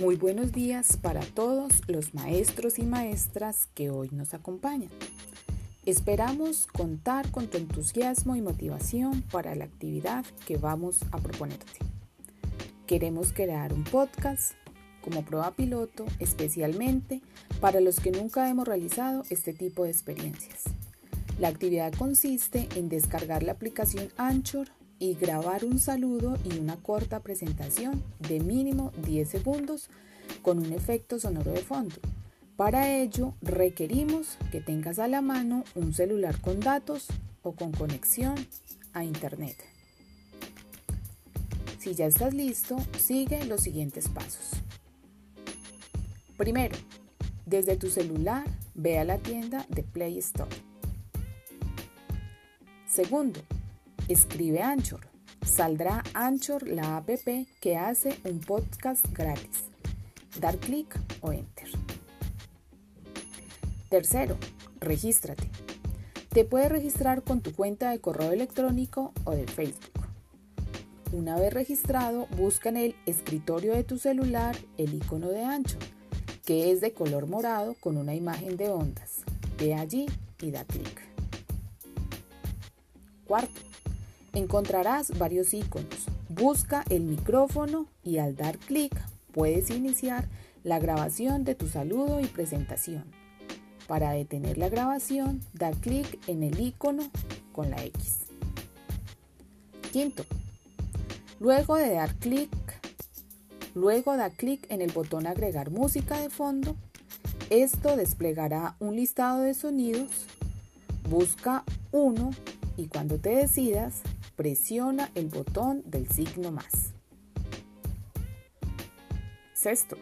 Muy buenos días para todos los maestros y maestras que hoy nos acompañan. Esperamos contar con tu entusiasmo y motivación para la actividad que vamos a proponerte. Queremos crear un podcast como prueba piloto especialmente para los que nunca hemos realizado este tipo de experiencias. La actividad consiste en descargar la aplicación Anchor y grabar un saludo y una corta presentación de mínimo 10 segundos con un efecto sonoro de fondo. Para ello requerimos que tengas a la mano un celular con datos o con conexión a Internet. Si ya estás listo, sigue los siguientes pasos. Primero, desde tu celular ve a la tienda de Play Store. Segundo, Escribe Anchor. Saldrá Anchor, la app que hace un podcast gratis. Dar clic o enter. Tercero, regístrate. Te puedes registrar con tu cuenta de correo electrónico o de Facebook. Una vez registrado, busca en el escritorio de tu celular el icono de Anchor, que es de color morado con una imagen de ondas. Ve allí y da clic. Cuarto, encontrarás varios iconos. Busca el micrófono y al dar clic puedes iniciar la grabación de tu saludo y presentación. Para detener la grabación, da clic en el icono con la X. Quinto, luego de dar clic, luego da clic en el botón agregar música de fondo. Esto desplegará un listado de sonidos. Busca uno y cuando te decidas, presiona el botón del signo más. Sexto.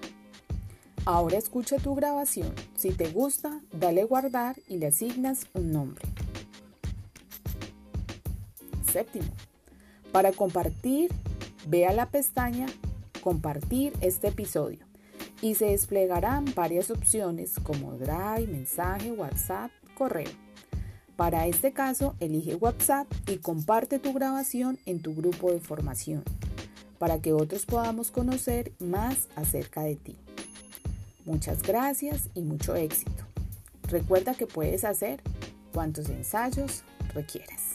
Ahora escucha tu grabación. Si te gusta, dale guardar y le asignas un nombre. Séptimo. Para compartir, ve a la pestaña Compartir este episodio y se desplegarán varias opciones como Drive, mensaje, WhatsApp, correo. Para este caso, elige WhatsApp y comparte tu grabación en tu grupo de formación para que otros podamos conocer más acerca de ti. Muchas gracias y mucho éxito. Recuerda que puedes hacer cuantos ensayos requieras.